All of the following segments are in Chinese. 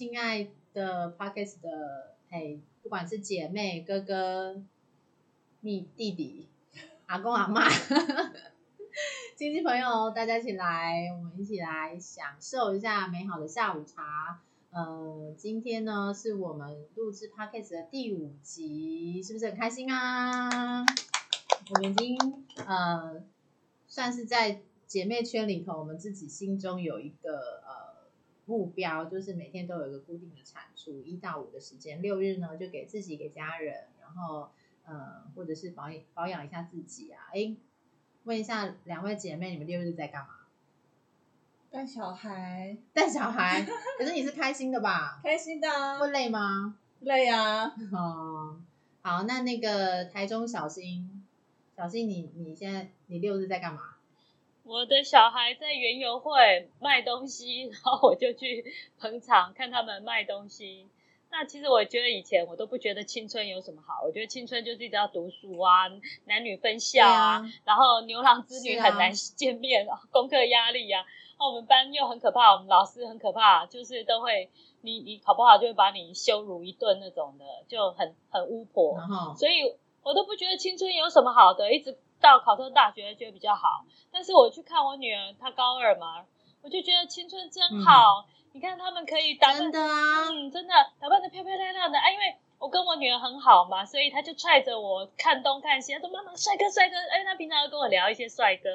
亲爱的 Pockets 的哎，不管是姐妹、哥哥、你弟弟、阿公阿妈、亲戚朋友，大家一起来，我们一起来享受一下美好的下午茶。呃，今天呢是我们录制 Pockets 的第五集，是不是很开心啊？我们已经呃算是在姐妹圈里头，我们自己心中有一个呃目标，就是每天都有一个固定的产出，一到五的时间，六日呢就给自己、给家人，然后呃或者是保保养一下自己啊。哎，问一下两位姐妹，你们六日在干嘛？带小孩，带小孩。可是你是开心的吧？开心的。会累吗？累啊。哦，好，那那个台中小新，小新你你现在你六日在干嘛？我的小孩在园游会卖东西，然后我就去捧场看他们卖东西。那其实我觉得以前我都不觉得青春有什么好，我觉得青春就是一直要读书啊，男女分校啊，然后牛郎织女很难见面，啊功课压力啊。那我们班又很可怕，我们老师很可怕，就是都会你你考不好就会把你羞辱一顿那种的，就很很巫婆。所以我都不觉得青春有什么好的，一直到考上大学觉得比较好。但是我去看我女儿，她高二嘛，我就觉得青春真好。你看他们可以打扮，嗯，真的打扮的漂漂亮亮的啊，因为。我跟我女儿很好嘛，所以她就踹着我看东看西，她说：“妈妈，帅哥，帅哥！”哎，她平常要跟我聊一些帅哥，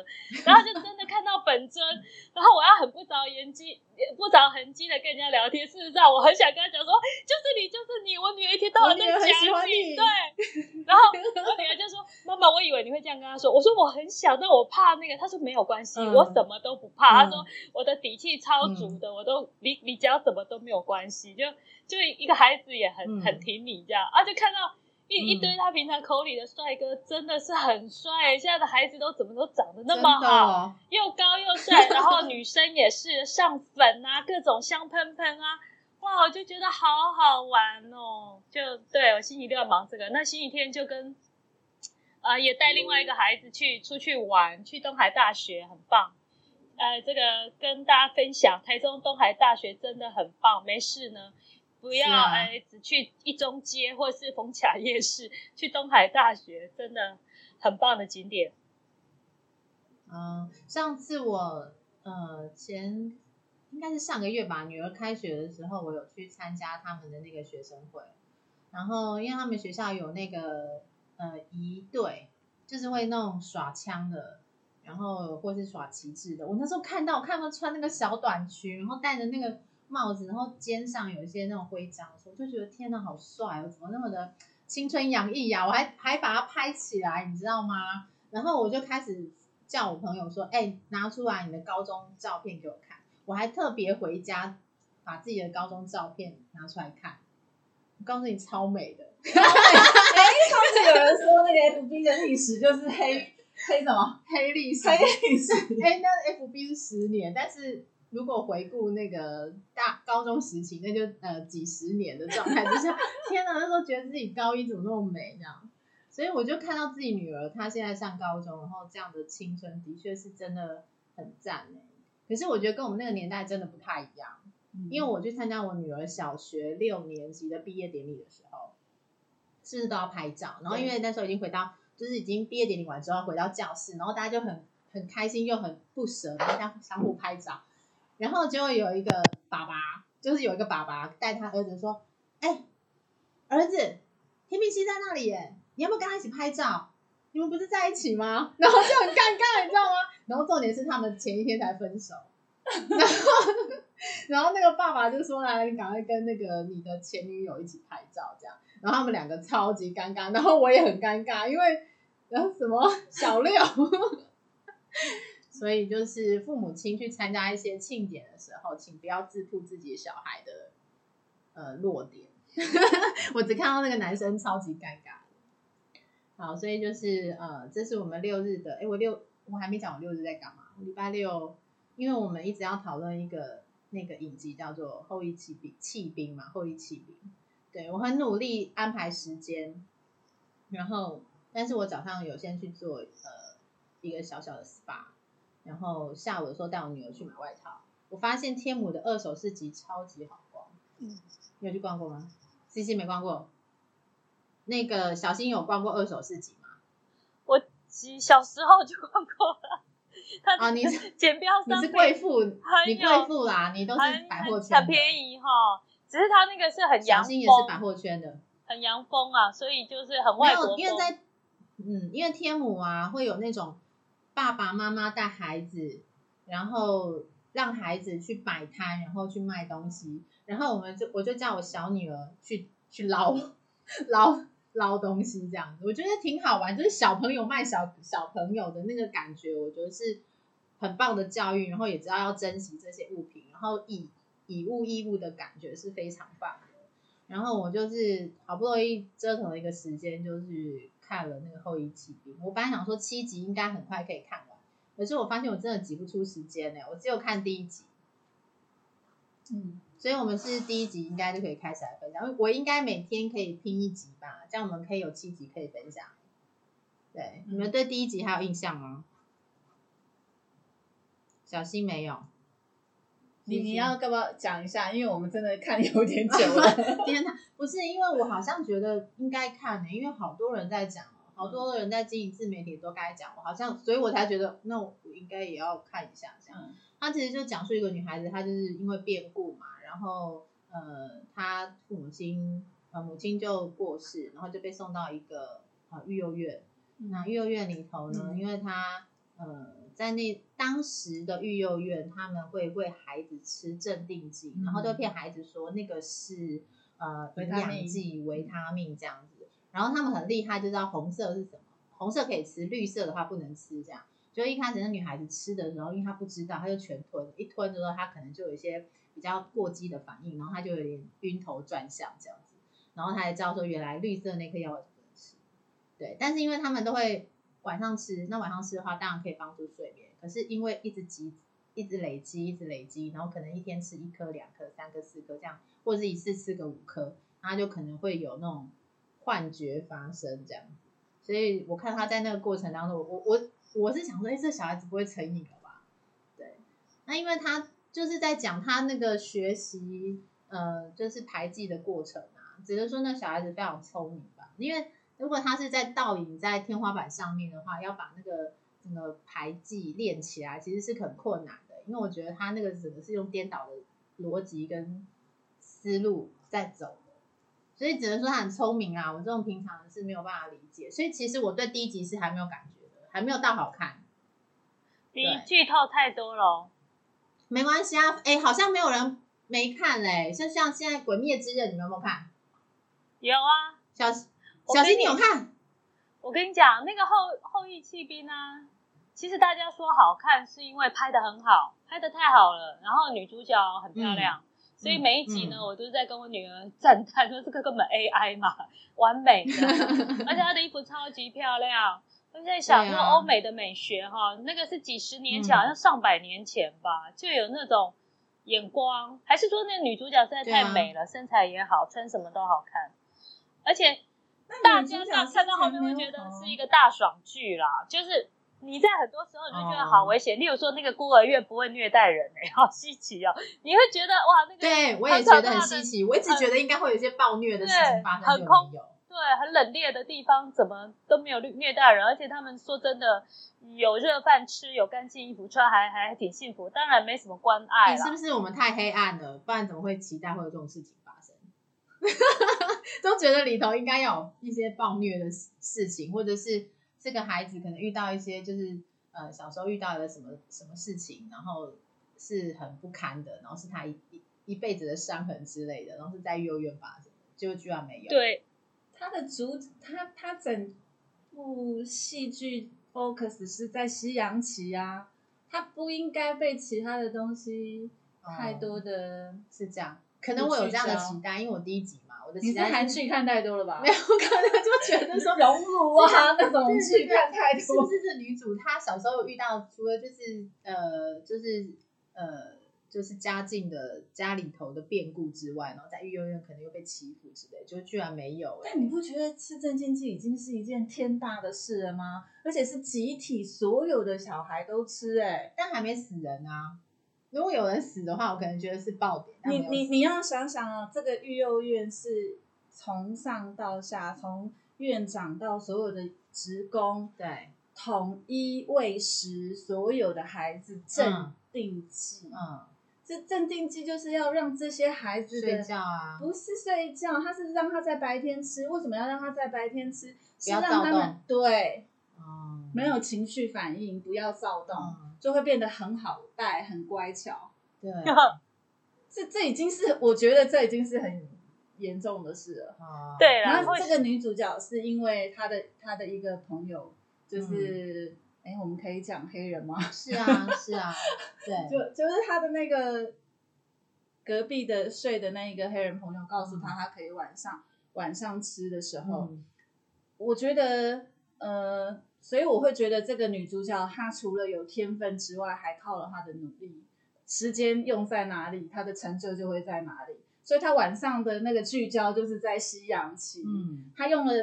然后就真的看到本尊，然后我要很不着痕迹、不着痕迹的跟人家聊天。事实上，我很想跟他讲说：“就是你，就是你！”我女儿一天到晚在讲你，对。然后我女儿就说：“妈妈，我以为你会这样跟他说。”我说：“我很小，但我怕那个。”他说：“没有关系，我什么都不怕。”他说：“我的底气超足的，我都你你只要什么都没有关系。”就就一个孩子也很很挺你。这样啊，就看到一一堆他平常口里的帅哥，真的是很帅。现在的孩子都怎么都长得那么好，又高又帅，然后女生也是上粉啊，各种香喷喷啊，哇，我就觉得好好玩哦。就对我星期六要忙这个，那星期天就跟呃也带另外一个孩子去出去玩，去东海大学，很棒。呃，这个跟大家分享，台中东海大学真的很棒。没事呢。不要哎，只去一中街或是逢甲夜市，去东海大学，真的很棒的景点。嗯，上次我呃前应该是上个月吧，女儿开学的时候，我有去参加他们的那个学生会。然后因为他们学校有那个呃仪队，就是会那种耍枪的，然后或是耍旗帜的。我那时候看到，看到穿那个小短裙，然后戴着那个。帽子，然后肩上有一些那种徽章，我就觉得天哪，好帅哦！怎么那么的青春洋溢呀？我还还把它拍起来，你知道吗？然后我就开始叫我朋友说：“哎，拿出来你的高中照片给我看。”我还特别回家把自己的高中照片拿出来看，我告诉你，超美的。哎，上次有人说那个 FB 的历史就是黑黑什么黑历史，黑历史。哎，那 FB 是十年，但是。如果回顾那个大高中时期，那就呃几十年的状态之下，天哪，那时候觉得自己高一怎么那么美这样，所以我就看到自己女儿她现在上高中，然后这样的青春的确是真的很赞哎。可是我觉得跟我们那个年代真的不太一样，因为我去参加我女儿小学六年级的毕业典礼的时候，是不是都要拍照？然后因为那时候已经回到，就是已经毕业典礼完之后回到教室，然后大家就很很开心又很不舍，大家相互拍照。然后就有一个爸爸，就是有一个爸爸带他儿子说：“哎，儿子，甜品西在那里耶，你要不要跟他一起拍照？你们不是在一起吗？” 然后就很尴尬，你知道吗？然后重点是他们前一天才分手，然后然后那个爸爸就说：“来，你赶快跟那个你的前女友一起拍照，这样。”然后他们两个超级尴尬，然后我也很尴尬，因为然后什么小六。所以就是父母亲去参加一些庆典的时候，请不要自曝自己小孩的呃弱点。我只看到那个男生超级尴尬。好，所以就是呃，这是我们六日的。哎，我六我还没讲我六日在干嘛。礼拜六，因为我们一直要讨论一个那个影集叫做《后羿弃兵》弃兵嘛，《后羿弃兵》。对我很努力安排时间，然后但是我早上有先去做呃一个小小的 SPA。然后下午的时候带我女儿去买外套，我发现天母的二手市集超级好逛，嗯，你有去逛过吗？C C 没逛过。那个小新有逛过二手市集吗？我几小时候就逛过了。它啊，你是简标你是贵妇，你贵有妇啦，你都是百货圈的，很便宜哈，只是他那个是很小洋新也是百，货圈的。很洋风啊，所以就是很，外国风。因为在嗯，因为天母啊，会有那种爸爸妈妈带孩子，然后让孩子去摆摊，然后去卖东西，然后我们就我就叫我小女儿去去捞捞捞东西这样子，我觉得挺好玩，就是小朋友卖小小朋友的那个感觉，我觉得是很棒的教育，然后也知道要珍惜这些物品，然后以以物易物的感觉是非常棒。然后我就是好不容易折腾了一个时间，就是看了那个《后羿骑兵》。我本来想说七集应该很快可以看完，可是我发现我真的挤不出时间呢，我只有看第一集。嗯，所以我们是第一集应该就可以开始来分享。我应该每天可以拼一集吧，这样我们可以有七集可以分享。对，你们对第一集还有印象吗？小新没有。你你要要不要讲一下？因为我们真的看有点久了。天哪，不是因为我好像觉得应该看呢、因为好多人在讲，好多人在经营自媒体都该讲，我好像，所以我才觉得那我应该也要看一下这样。嗯他其实就讲述一个女孩子，她就是因为变故嘛，然后呃，她父母亲呃母亲就过世，然后就被送到一个呃育幼院。那育幼院里头呢，嗯因为她呃在那当时的育幼院，他们会喂孩子吃镇定剂，嗯然后都会骗孩子说那个是呃营养剂、维他命这样子。然后他们很厉害，就知道红色是什么，红色可以吃，绿色的话不能吃这样。就一开始那女孩子吃的时候，因为她不知道，她就全吞，一吞之后她可能就有一些比较过激的反应，然后她就有点晕头转向这样子，然后她才知道说原来绿色那颗药不能吃，对，但是因为他们都会晚上吃，那晚上吃的话当然可以帮助睡眠，可是因为一直积，一直累积，一直累积，然后可能一天吃一颗、两颗、三颗、四颗这样，或者是一次吃个五颗，她就可能会有那种幻觉发生这样。所以我看他在那个过程当中，我我我是想说，哎、这小孩子不会成瘾了吧？对，那因为他就是在讲他那个学习，呃，就是排技的过程啊，只是说那小孩子非常聪明吧。因为如果他是在倒影在天花板上面的话，要把那个整个排技练起来，其实是很困难的。因为我觉得他那个整个是用颠倒的逻辑跟思路在走的。所以只能说他很聪明啊，我这种平常人是没有办法理解。所以其实我对第一集是还没有感觉的，还没有到好看。第一对剧透太多了哦，没关系啊，哎，好像没有人没看嘞。像像现在《鬼灭之刃》，你们有没有看？有啊，小小新，我跟你你有看？我跟你讲，那个后后羿弃兵啊，其实大家说好看，是因为拍的很好，拍的太好了，然后女主角很漂亮，所以每一集呢，嗯。我都是在跟我女儿 赞叹说这个根本 AI 嘛，完美的，而且她的衣服超级漂亮。我在想说，欧美的美学哈，那个是几十年前，嗯。好像上百年前吧，就有那种眼光，还是说那女主角实在太美了，身材也好，穿什么都好看，而且那大家看看到后面会觉得是一个大爽剧啦，就是你在很多时候你就觉得哦好危险，例如说那个孤儿院不会虐待人哎、好稀奇哦，你会觉得哇那个对，我也觉得很稀奇。我一直觉得应该会有一些暴虐的事情发生，很有。对很冷冽的地方怎么都没有虐待人，而且他们说真的有热饭吃，有干净衣服穿，还还挺幸福，当然没什么关爱啦你是不。是我们太黑暗了？不然怎么会期待会有这种事情？都觉得里头应该要有一些暴虐的事事情，或者是这个孩子可能遇到一些就是呃小时候遇到的什么什么事情，然后是很不堪的，然后是他一一一辈子的伤痕之类的，然后是在幼儿园发生的，结果居然没有。对，他的主他他整部戏剧 focus 是在西洋棋啊，他不应该被其他的东西太多的。是这样，可能我有这样的期待，因为我第一集嘛，我的你是期待韩剧看太多了吧？没有，可能就觉得说 熔炉啊那种对剧看太多。是不是这女主她小时候遇到，除了就是呃，就是呃，就是家境的家里头的变故之外，然后在育幼院可能又被欺负之类，就居然没有哎、但你不觉得吃镇静剂已经是一件天大的事了吗？而且是集体所有的小孩都吃、哎，但还没死人啊，如果有人死的话，我可能觉得是爆点。你你你要想想啊，这个育幼院是从上到下，从院长到所有的职工，对，统一喂食所有的孩子镇嗯定剂。嗯，这镇定剂就是要让这些孩子睡的觉啊，不是睡觉，他是让他在白天吃。为什么要让他在白天吃？是要让他们对哦，没有情绪反应，不要躁动，嗯，就会变得很好带、很乖巧。对，这这已经是我觉得这已经是很严重的事了。哦 对啦然后会这个女主角是因为她的她的一个朋友，就是哎、我们可以讲黑人吗？是啊，是啊，对，就就是她的那个隔壁的睡的那一个黑人朋友告诉她，她可以晚上晚上吃的时候，嗯我觉得呃，所以我会觉得这个女主角她除了有天分之外，还靠了她的努力，时间用在哪里，她的成就就会在哪里。所以她晚上的那个聚焦就是在西洋棋，嗯，她用了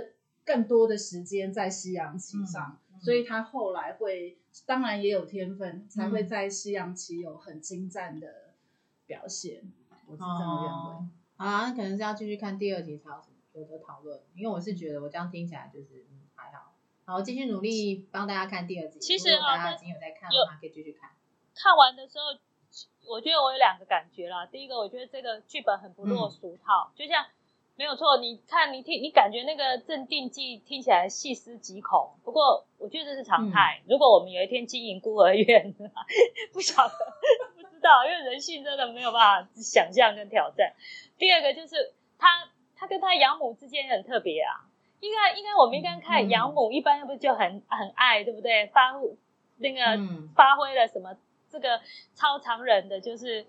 更多的时间在西洋棋上，嗯嗯所以她后来会，当然也有天分，才会在西洋棋有很精湛的表现。我是这么认为。哦，好，那可能是要继续看第二集才有什么有的讨论，因为我是觉得我这样听起来就是好，我继续努力帮大家看第二集。其实啊家已经有在看的话，可以继续看。看完的时候，我觉得我有两个感觉啦。第一个，我觉得这个剧本很不落俗套，就像没有错，你看你听，你感觉那个镇定剂听起来细思极恐。不过我觉得这是常态。如果我们有一天经营孤儿院，不晓得不知道，因为人性真的没有办法想象跟挑战。第二个就是他他跟他养母之间很特别啊。应该应该我们应该看嗯养母，一般不就很很爱，对不对？发那个嗯发挥了什么这个超常人的，就是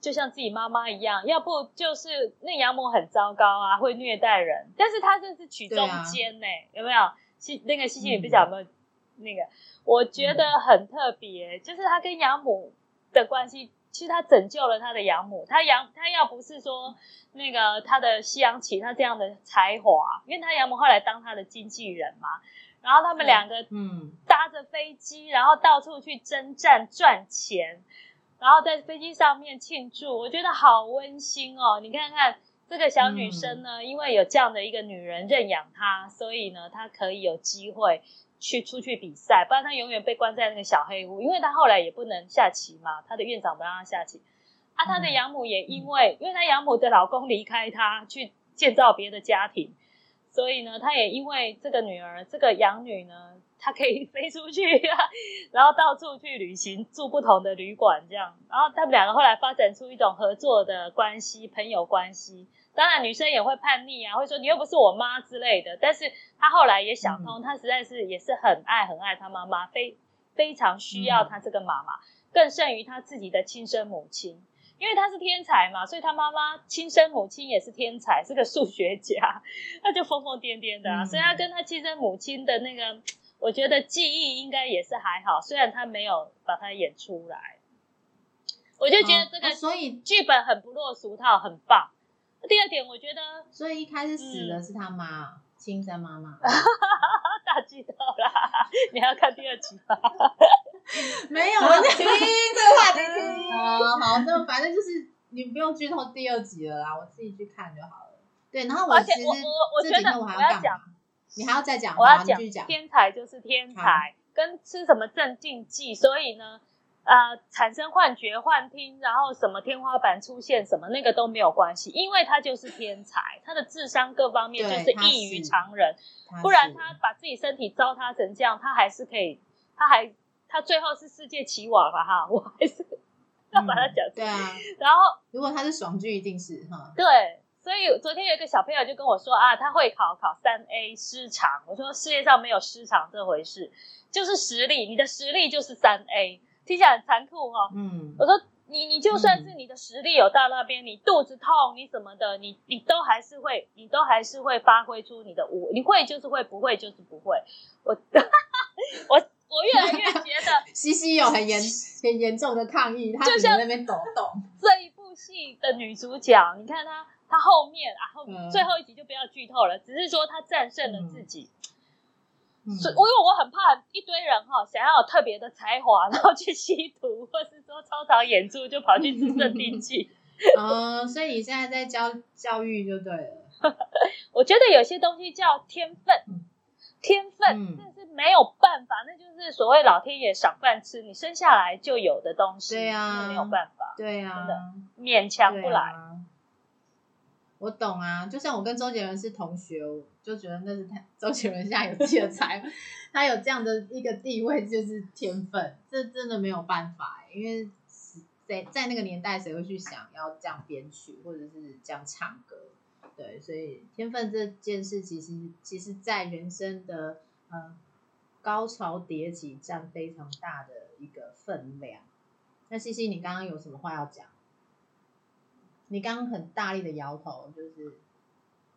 就像自己妈妈一样，要不就是那养母很糟糕啊，会虐待人，但是他这是取中间呢、有没有？西那个西西，你不晓得有没有、那个？我觉得很特别，就是他跟养母的关系，其实他拯救了他的养母，他养他要不是说那个他的西洋棋他这样的才华，因为他养母后来当他的经纪人嘛，然后他们两个嗯搭着飞机，然后到处去征战赚钱，然后在飞机上面庆祝，我觉得好温馨哦。你看看这个小女生呢，因为有这样的一个女人认养她，所以呢，她可以有机会去出去比赛，不然她永远被关在那个小黑屋，因为她后来也不能下棋嘛，她的院长不让她下棋。啊，她的养母也因为，因为她养母的老公离开她去建造别的家庭，所以呢，她也因为这个女儿，这个养女呢，她可以 飞出去、啊，然后到处去旅行，住不同的旅馆这样。然后他们两个后来发展出一种合作的关系，朋友关系。当然，女生也会叛逆啊，会说你又不是我妈之类的。但是她后来也想通，她实在是也是很爱很爱她妈妈，非非常需要她这个妈妈，更胜于她自己的亲生母亲。因为她是天才嘛，所以她妈妈亲生母亲也是天才，是个数学家，那就疯疯癫癫的啊。嗯所以她跟她亲生母亲的那个，我觉得记忆应该也是还好，虽然她没有把它演出来。我就觉得这哦个所以剧本很不落俗套，很棒。第二点，我觉得所以一开始死的是他妈，亲生妈妈。大剧透啦，你还要看第二集吗？没有，好我听这个话题听。好好，那反正就是你不用剧透第二集了啦，我自己去看就好了。对，然后我我我我觉得天我还要讲？你还要再讲？我要讲。天才就是天才，跟吃什么镇静剂，所以呢，呃，产生幻觉、幻听，然后什么天花板出现什么，那个都没有关系，因为他就是天才，他的智商各方面就是异于常人，不然他把自己身体糟蹋成这样，他还是可以，他还他最后是世界棋王了哈，我还是要把它讲。对啊，然后如果他是爽剧，一定是哈。对，所以昨天有一个小朋友就跟我说啊，他会考考三 A 失常。我说世界上没有失常这回事，就是实力，你的实力就是三 A，听起来很残酷哈、哦。嗯我说你你就算是你的实力有到那边，你肚子痛你什么的，你你都还是会，你都还是会发挥出你的无，你会就是会，不会就是不会。我 我我越来越觉得 西西有很严很严重的抗议，他就在那边抖动。这一部戏的女主角，你看她，她后面啊后、嗯最后一集就不要剧透了，只是说她战胜了自己。嗯所以因为我很怕一堆人哈想要有特别的才华，然后去吸毒，或是说超常演出就跑去吃镇定剂。哦，所以你现在在教教育就对了。我觉得有些东西叫天分，嗯天分嗯这是没有办法，那就是所谓老天爷赏饭吃，你生下来就有的东西，对啊没有办法，对啊，真的勉强不来。我懂啊，就像我跟周杰伦是同学，我就觉得那是他周杰伦现在有自己的才，他有这样的一个地位，就是天分，这真的没有办法，因为在在那个年代，谁会去想要这样编曲或者是这样唱歌？对，所以天分这件事，其实其实在人生的呃高潮迭起占非常大的一个分量。那西西，你刚刚有什么话要讲？你刚刚很大力的摇头，就是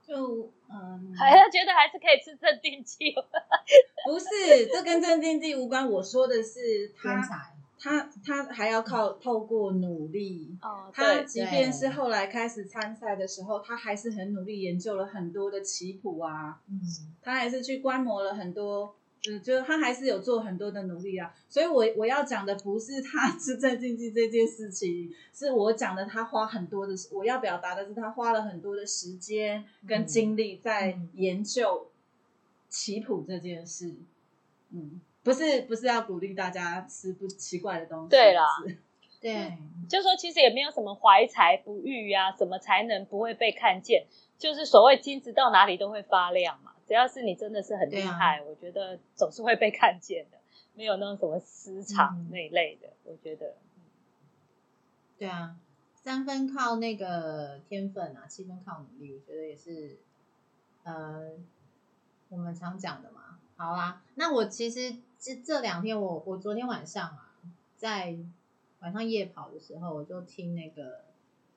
就嗯，还要觉得还是可以吃镇定剂，不是，这跟镇定剂无关。我说的是他，才，他他还要靠透过努力。哦，他，即便是后来开始参赛的时候，他还是很努力研究了很多的棋谱啊，嗯，他还是去观摩了很多，嗯，就是他还是有做很多的努力啊。所以我我要讲的不是他 是在竞技这件事情，是我讲的他花很多的，我要表达的是他花了很多的时间跟精力在嗯研究棋谱这件事。嗯，不是不是要鼓励大家吃不奇怪的东西，对啦 对，就说其实也没有什么怀才不遇啊，什么才能不会被看见，就是所谓金子到哪里都会发亮嘛。只要是你真的是很厉害，我觉得总是会被看见的，没有那种什么私藏嗯那一类的，我觉得。对啊，三分靠那个天分啊，七分靠努力，我觉得也是，呃，我们常讲的嘛。好啦，那我其实这这两天我我昨天晚上啊，在晚上夜跑的时候，我就听那个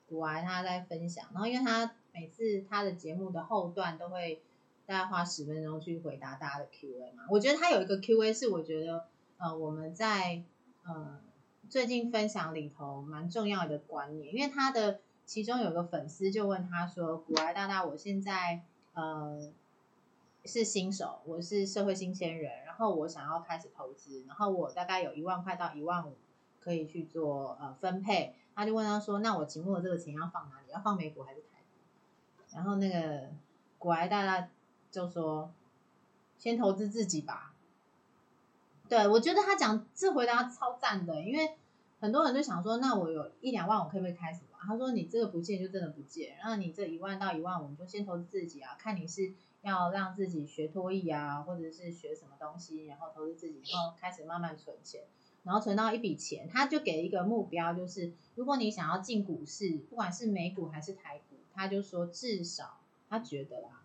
古癌他在分享，然后因为他每次他的节目的后段都会大概花十分钟去回答大家的 Q&A 嘛，我觉得他有一个 Q&A 是我觉得呃我们在呃最近分享里头蛮重要的观念，因为他的其中有个粉丝就问他说：“古来大大，我现在呃是新手，我是社会新鲜人，然后我想要开始投资，然后我大概有一万块到一万五可以去做呃分配。”他就问他说：“那我期末的这个钱要放哪里？要放美股还是台？”然后那个古埃大大就说：“先投资自己吧。”对，我觉得他讲这回答超赞的，因为很多人就想说，那我有一两万，我可不可以开始玩？他说你这个不借就真的不借，那你这一万到一万五，你就先投资自己啊，看你是要让自己学托艺啊，或者是学什么东西，然后投资自己，然后开始慢慢存钱，然后存到一笔钱，他就给一个目标，就是如果你想要进股市，不管是美股还是台股，他就说至少他觉得啦，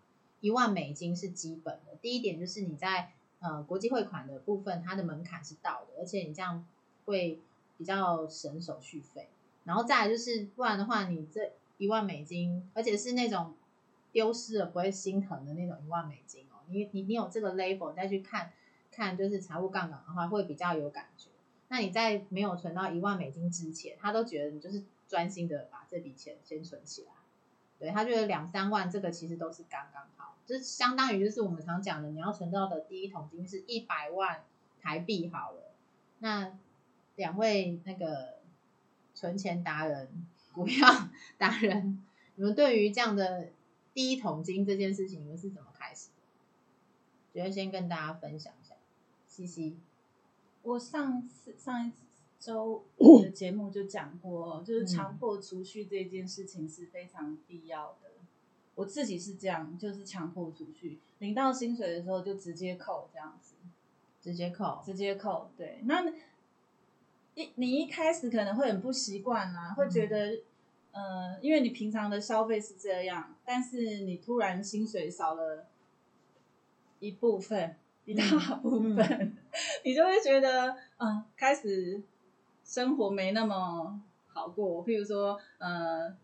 一万美金是基本的。第一点就是你在呃国际汇款的部分，它的门槛是到的，而且你这样会比较省手续费。然后再来就是，不然的话，你这一万美金，而且是那种丢失了不会心疼的那种一万美金哦，你你你有这个 level 再去看看就是财务杠杆的话，会比较有感觉。那你在没有存到一万美金之前，他都觉得你就是专心的把这笔钱先存起来。对他觉得两三万这个其实都是刚刚好，就是相当于就是我们常讲的，你要存到的第一桶金是一百万台币好了。那两位那个存钱达人、股票达人，你们对于这样的第一桶金这件事情，你们是怎么开始的？觉得先跟大家分享一下。西西，我上次上一周 的节目就讲过，就是强迫储蓄这件事情是非常必要的。我自己是这样，就是强迫储蓄，领到薪水的时候就直接扣，这样子直接扣，直接扣。对，那一你一开始可能会很不习惯啦，会觉得，呃，因为你平常的消费是这样，但是你突然薪水少了一部分，一大部分，你就会觉得，嗯、开始生活没那么好过。譬如说，呃，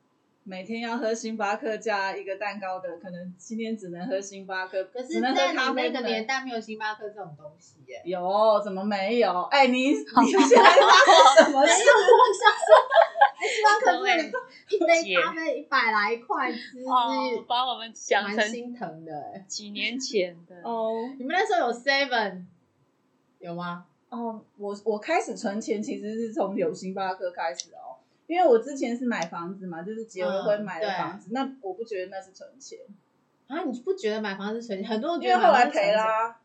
每天要喝星巴克加一个蛋糕的，可能今天只能喝星巴克，可是只能喝在你那个年代没有星巴克这种东西耶。有，怎么没有？哎，你你现在发生什么事？星巴克各位一杯咖啡一百来块，真哦是，把我们想成心疼的哎。几年前的。哦你们那时候有 Seven 有吗？哦，我我开始存钱其实是从有星巴克开始哦，因为我之前是买房子嘛，就是结了婚嗯买的房子，那我不觉得那是存钱，啊，你不觉得买房子存钱？很多人觉因为后来赔啦，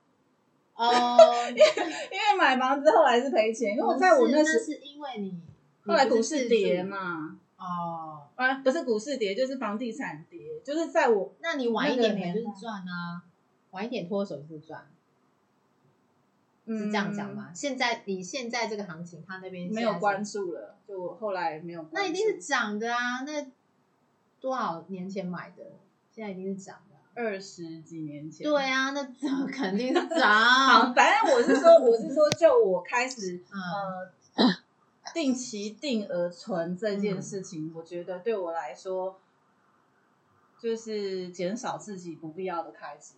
哦。因为买房子后来是赔钱，因为我在我那那时是因为你后来股市跌嘛，哦，啊，不是股市跌，就是房地产跌，就是在我那你晚一点那个年代可能就是赚啊，晚一点脱手就是赚，嗯是这样讲吗？现在你现在这个行情，他那边没有关注了，就我后来没有那一定是涨的啊！那多少年前买的，现在一定是涨的啊、二十几年前，对啊，那涨肯定是好，涨。反正我是说，我是说，就我开始 嗯，呃定期定额存这件事情，我觉得对我来说，就是减少自己不必要的开支。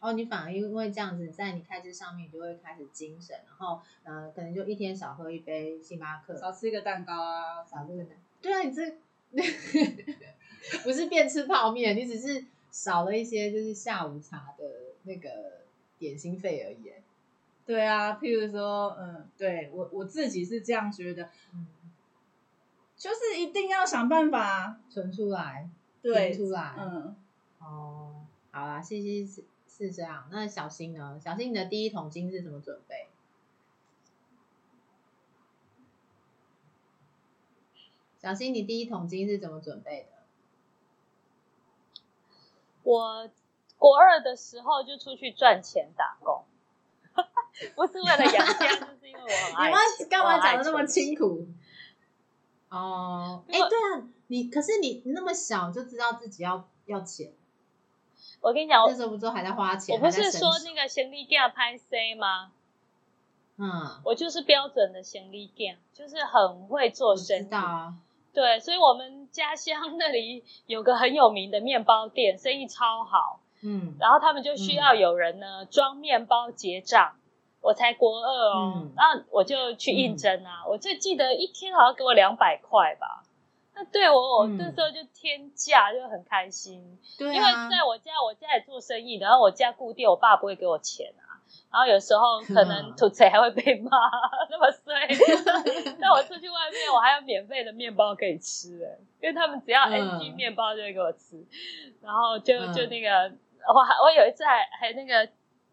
哦，你反而因为这样子，在你开支上面，你就会开始精神，然后呃，可能就一天少喝一杯星巴克，少吃一个蛋糕啊，少吃个蛋。对啊，你这 不是变吃泡面，你只是少了一些就是下午茶的那个点心费而已。对啊，譬如说，嗯，对我我自己是这样觉得，嗯，就是一定要想办法，存出来，对存，出来。嗯，哦，好啦，西西是是这样。那小新呢？小新，你的第一桶金是怎么准备？小新，你第一桶金是怎么准备的？我国二的时候就出去赚钱打工，不是为了养家，就是因为我很 爱你们干嘛讲的那么？辛苦？哦，哎、对啊，你可是你那么小就知道自己要要钱，我跟你讲，我那时候不都还在花钱？我不是说那个行李架拍 C 吗？嗯，我就是标准的行李架，就是很会做我生意。知道啊，对，所以我们家乡那里有个很有名的面包店，生意超好。嗯然后他们就需要有人呢、装面包结账。我才国二哦，嗯然后我就去应征啊。我就记得一天好像给我两百块吧。那对我，我嗯那时候就天价，就很开心。因为在我家，我家也做生意，然后我家固定，我爸不会给我钱啊。然后有时候 可能土贼还会被骂，那么衰。但我出去外面，我还有免费的面包可以吃哎，因为他们只要嗯 NG 面包就会给我吃。然后就嗯就那个，我还我有一次还还那个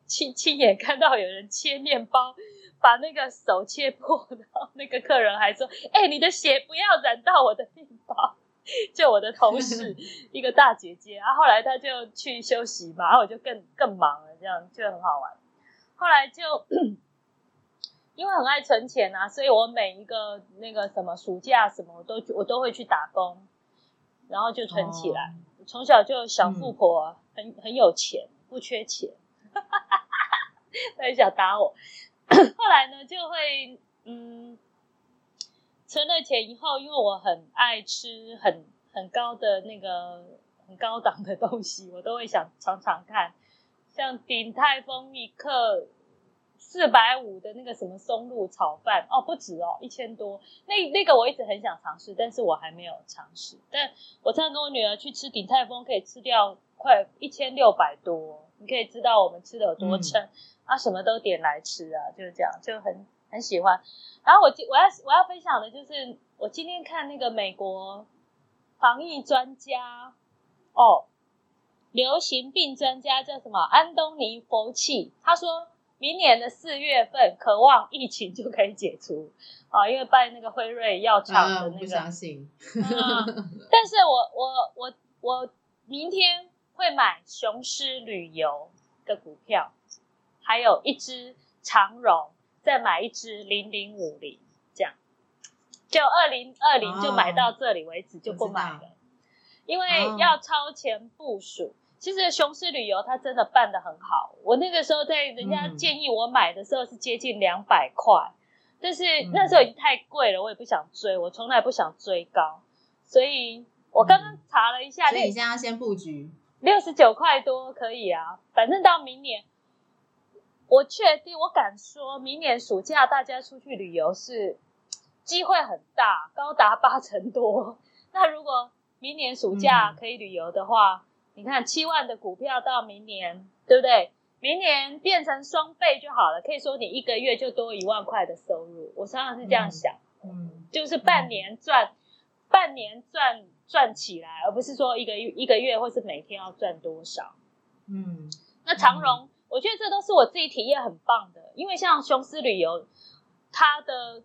亲亲眼看到有人切面包。把那个手切破，然后那个客人还说：“哎、你的血不要染到我的面包。”就我的同事 一个大姐姐，然后后来她就去休息嘛，然后我就更更忙了，这样就很好玩。后来就 因为很爱存钱啊，所以我每一个那个什么暑假什么我都我都会去打工，然后就存起来。从小就小富婆，很很有钱，不缺钱，他很想打我。后来呢，就会嗯，存了钱以后，因为我很爱吃很很高的那个很高档的东西，我都会想尝尝看，像鼎泰丰一克四百五的那个什么松露炒饭，哦，不止哦，一千多。那那个我一直很想尝试，但是我还没有尝试。但我常常跟我女儿去吃鼎泰丰，可以吃掉快一千六百多，你可以知道我们吃的有多撑。啊，什么都点来吃啊，就是这样，就很很喜欢。然后我今我要我要分享的就是，我今天看那个美国防疫专家哦，流行病专家叫什么安东尼·佛奇，他说明年的四月份，渴望疫情就可以解除啊，因为拜那个辉瑞药厂的啊，我不那个。相信。嗯，但是我我我我明天会买雄狮旅游的股票，还有一只长荣，再买一只零零五零，这样就二零二零就买到这里为止，就不买了，因为哦要超前部署。其实雄狮旅游它真的办得很好，我那个时候在人家嗯建议我买的时候是接近两百块，但是嗯那时候已经太贵了，我也不想追，我从来不想追高，所以我我刚刚查了一下，所以你现在要先布局。六十九块多可以啊，反正到明年，我确定，我敢说，明年暑假大家出去旅游是机会很大，高达八成多。那如果明年暑假可以旅游的话，你看七万的股票到明年，对不对？明年变成双倍就好了，可以说你一个月就多一万块的收入。我常常是这样想，嗯，就是半年赚，半年赚赚起来，而不是说一个一个月或是每天要赚多少。嗯，那长荣，我觉得这都是我自己体验很棒的，因为像雄狮旅游，它的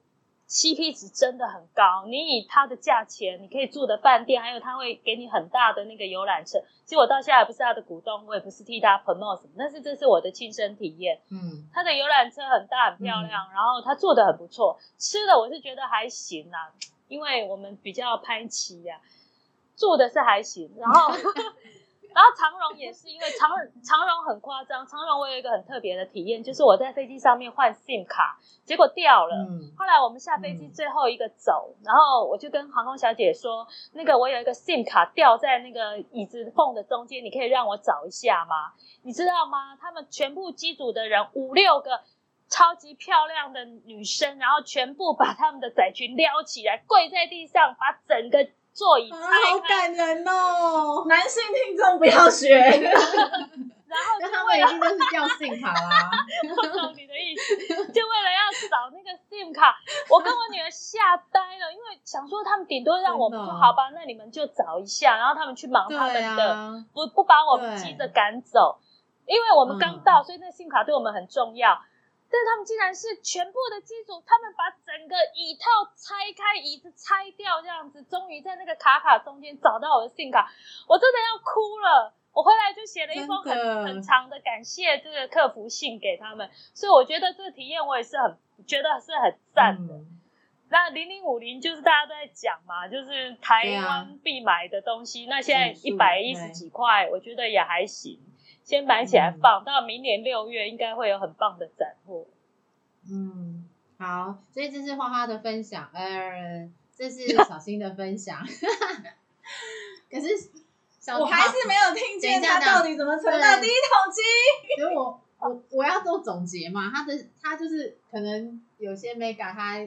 CP 值真的很高。你以它的价钱，你可以住的饭店，还有它会给你很大的那个游览车。其实我到现在不是它的股东，我也不是替它 promote 什么，但是这是我的亲身体验。嗯，它的游览车很大很漂亮，然后它做的很不错，吃的我是觉得还行啦，因为我们比较拍齐呀，住的是还行，然后。然后长荣也是因为长长荣很夸张，长荣我有一个很特别的体验，就是我在飞机上面换 SIM 卡，结果掉了。嗯后来我们下飞机最后一个走，然后我就跟航空小姐说，那个我有一个 SIM 卡掉在那个椅子缝的中间，你可以让我找一下吗？你知道吗？他们全部机组的人五六个超级漂亮的女生，然后全部把他们的仔裙撩起来，跪在地上，把整个座椅拆啊，好开，感人哦！男性听众不要学。然后他们一定都是掉信卡啦。我懂你的意思，就为了要找那个 SIM 卡，我跟我女儿吓呆了，因为想说他们顶多让我们真的说好吧，那你们就找一下，然后他们去忙他对们的，啊，不不把我们对急着赶走，因为我们刚嗯到，所以那 SIM 卡对我们很重要。但是他们竟然是全部的机组，他们把整个椅套拆开，椅子拆掉，这样子，终于在那个卡卡中间找到我的 SIM 卡，我真的要哭了。我回来就写了一封很很长的感谢这个客服信给他们，所以我觉得这个体验我也是很觉得是很赞的。嗯那零零五零就是大家都在讲嘛，就是台湾必买的东西。那现在一百一十几块，我觉得也还行，先买起来嗯放，到明年六月应该会有很棒的斩获。嗯，好，所以这是花花的分享，呃，这是 小新的分享。可是小我还是没有听见他到底怎么存到第一桶金。所以我我我要做总结嘛，他的他就是可能有些 mega 他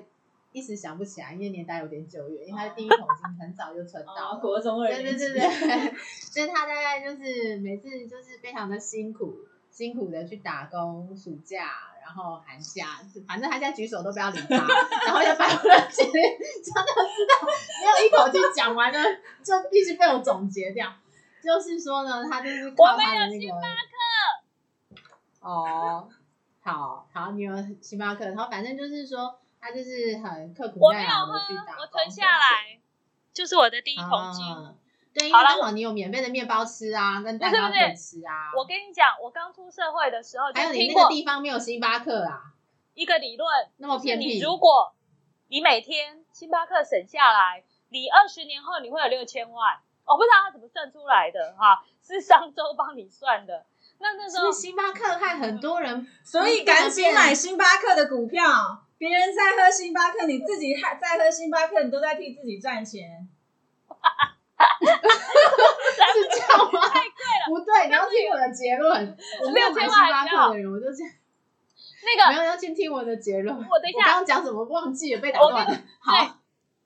一时想不起来，因为年代有点久远，因为他第一桶金很早就存到了。国中二对对对对，所以他大概就是每次就是非常的辛苦，辛苦的去打工，暑假，然后寒假，反正他现在举手都不要理他，然后要把我的节真的知道没有一口气讲完了，就必须被我总结掉。就是说呢，他就是靠他的那个哦，好好，你有星巴克，然后反正就是说他就是很刻苦我没有耐劳喝的去打，我存下来，就是我的第一桶金。啊对，因好了为刚好你有免费的面包吃啊，跟蛋糕可以吃啊。我跟你讲，我刚出社会的时候就还有你那个地方没有星巴克啊，一个理论，那么偏僻。如果你每天星巴克省下来，你二十年后你会有六千万。我不知道他怎么算出来的哈，是商周帮你算的。那那时候星巴克害很多人，所以赶紧买星巴克的股票。别人在喝星巴克，你自己还在喝星巴克，你都在替自己赚钱。是这样吗？太贵了。不对，你要听我的结论。我没有买星巴克的人，我就这样。那个没有要去听我的结论。我等一下刚刚讲什么忘记了，被打断了。好，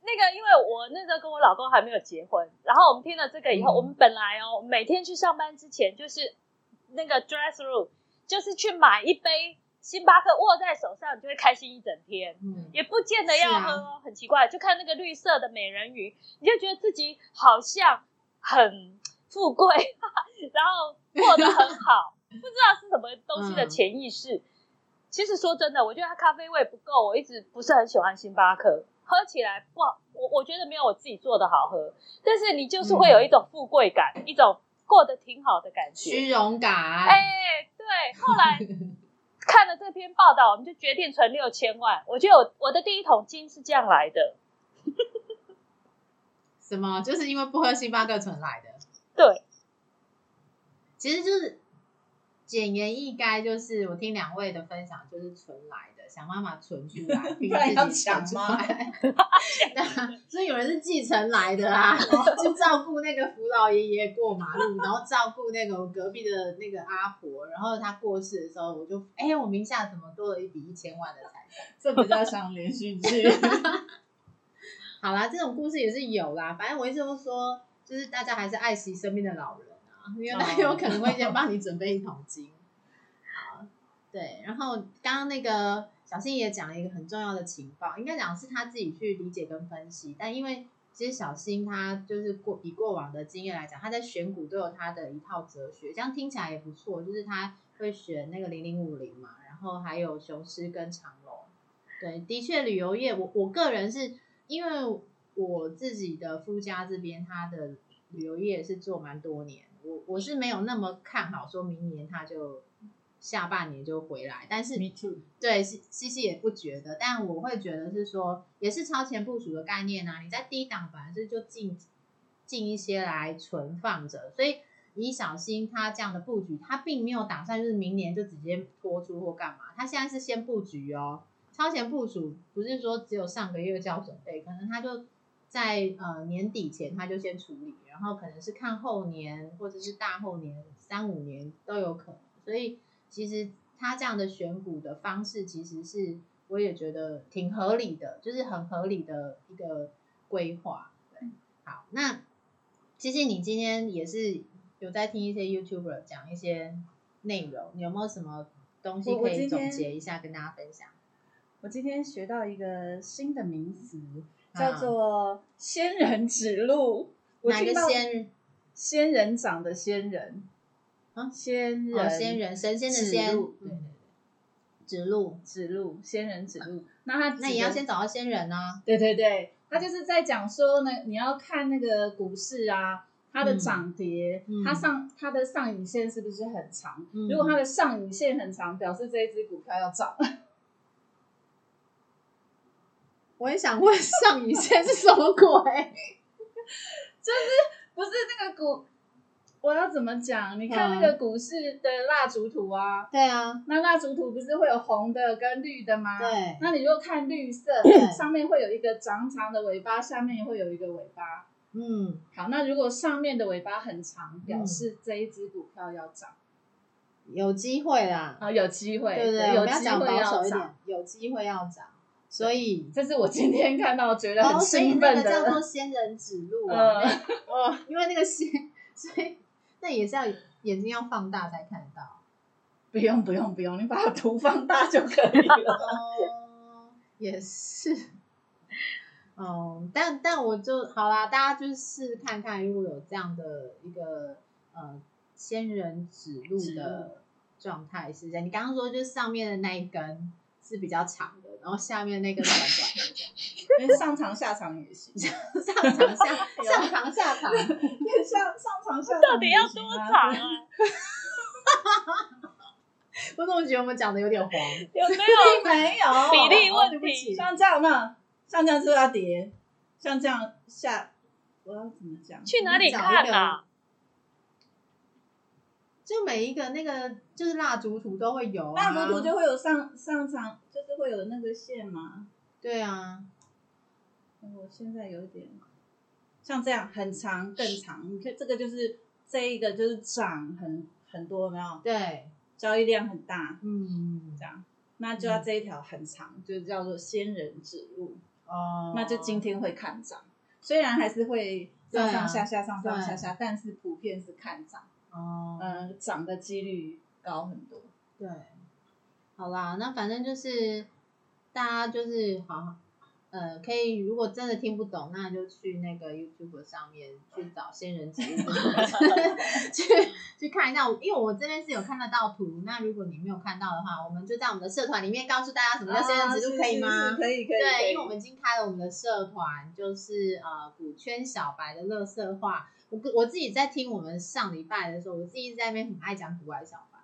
那个，因为我那时候跟我老公还没有结婚，然后我们听了这个以后，嗯我们本来哦，每天去上班之前就是那个 dress room，就是去买一杯星巴克握在手上，你就会开心一整天。嗯，也不见得要喝是哦，很奇怪，就看那个绿色的美人鱼，你就觉得自己好像很富贵，然后过得很好，不知道是什么东西的嗯潜意识。其实说真的，我觉得它咖啡味不够，我一直不是很喜欢星巴克，喝起来不好，我我觉得没有我自己做的好喝。但是你就是会有一种富贵感，一种过得挺好的感觉。虚荣感。哎、对，后来 看了这篇报道，我们就决定存六千万。我觉得我我的第一桶金是这样来的。什么？就是因为不喝星巴克存来的。对，其实就是简言一该就是我听两位的分享，就是存来的，想办法存出来，不然要自己存出抢吗来。那所以有人是继承来的啊，就照顾那个扶老爷爷过马路，然后照顾那个我隔壁的那个阿婆，然后他过世的时候，我就哎、我名下怎么多了一笔一千万的财产？这比较像连续剧。好啦，这种故事也是有啦，反正我一直都说，就是大家还是爱惜身边的老人啊，因为他有可能会先帮你准备一桶金。好，对，然后刚刚那个小新也讲了一个很重要的情报，应该讲是他自己去理解跟分析，但因为其实小新他就是过以过往的经验来讲，他在选股都有他的一套哲学，这样听起来也不错，就是他会选那个零零五零嘛，然后还有雄狮跟长隆。对，的确旅游业，我我个人是因为我自己的夫家这边，他的旅游业是做蛮多年，我我是没有那么看好，说明年他就下半年就回来，但是 Me too。对，西西西也不觉得，但我会觉得是说，也是超前部署的概念啊。你在低档反而是就进进一些来存放着，所以你小心他这样的布局，他并没有打算就是明年就直接拖出或干嘛，他现在是先布局哦。超前部署不是说只有上个月就要准备，可能他就在呃年底前他就先处理，然后可能是看后年或者是大后年三五年都有可能，所以其实他这样的选股的方式其实是我也觉得挺合理的，就是很合理的一个规划。对，好，那其实你今天也是有在听一些 YouTuber 讲一些内容，你有没有什么东西可以总结一下跟大家分享？我今天学到一个新的名词，啊叫做“仙人指路”。我哪个仙？仙人掌的仙人啊仙人、哦，仙人神仙的仙，路对对对，指路。指路，仙人指路。那他那也要先找到仙人啊。对对对，他就是在讲说呢，你要看那个股市啊，它的涨跌，嗯它上它的上影线是不是很长？嗯如果它的上影线很长，表示这一只股票要涨。我也想问上影线是什么鬼？就是不是那个股，我要怎么讲？你看那个股市的蜡烛图啊，对啊，那蜡烛图不是会有红的跟绿的吗？。对，那你如果看绿色，上面会有一个长长的尾巴，下面也会有一个尾巴。嗯，好，那如果上面的尾巴很长，表示这一只股票要涨有机会啦。啊，有机会，对不对？有机会保守一点涨。，有机会要涨。所以，这是我今天看到觉得哦，很兴奋那个叫做。仙人指路啊。呃，哦，因为那个仙，所以那也是要眼睛要放大才看得到。不用不用不用，你把它图放大就可以了。哦，也是。哦，但但我就好啦，大家就是试看看，如果有这样的一个呃仙人指路指路的状态是这样。你刚刚说就是上面的那一根是比较长的，然后下面那根短短的这样，因为上长下长也行，上长下 上长下长，上上长下长到底要多长啊？我怎么觉得我们讲的有点黄？有没有并没有比例问对不起题？像这样那？像这样是要叠？像这样下，我要怎么讲？去哪里看啊？就每一个那个就是蜡烛图都会有、啊，蜡烛图就会有上上长，就是会有那个线嘛。对啊，我现在有点像这样很长更长，你看这个就是这一个就是涨很很多，有没有？对，交易量很大，嗯这，样，那就要这一条很长，就叫做仙人指路，哦，那就今天会看涨，虽然还是会上上下下、上上对下下，但是普遍是看涨，哦，嗯，涨的几率高很多。对，好啦，那反正就是大家就是好好，呃，可以如果真的听不懂，那就去那个 YouTube 上面去找仙人指路 去去看一下。因为我这边是有看得到图，那如果你没有看到的话，我们就在我们的社团里面告诉大家什么叫仙人指路，啊可以吗？可以可以，对，因为我们已经开了我们的社团，就是呃股圈小白的乐色话。我我自己在听我们上礼拜的时候，我自己在那边很爱讲古癌小白，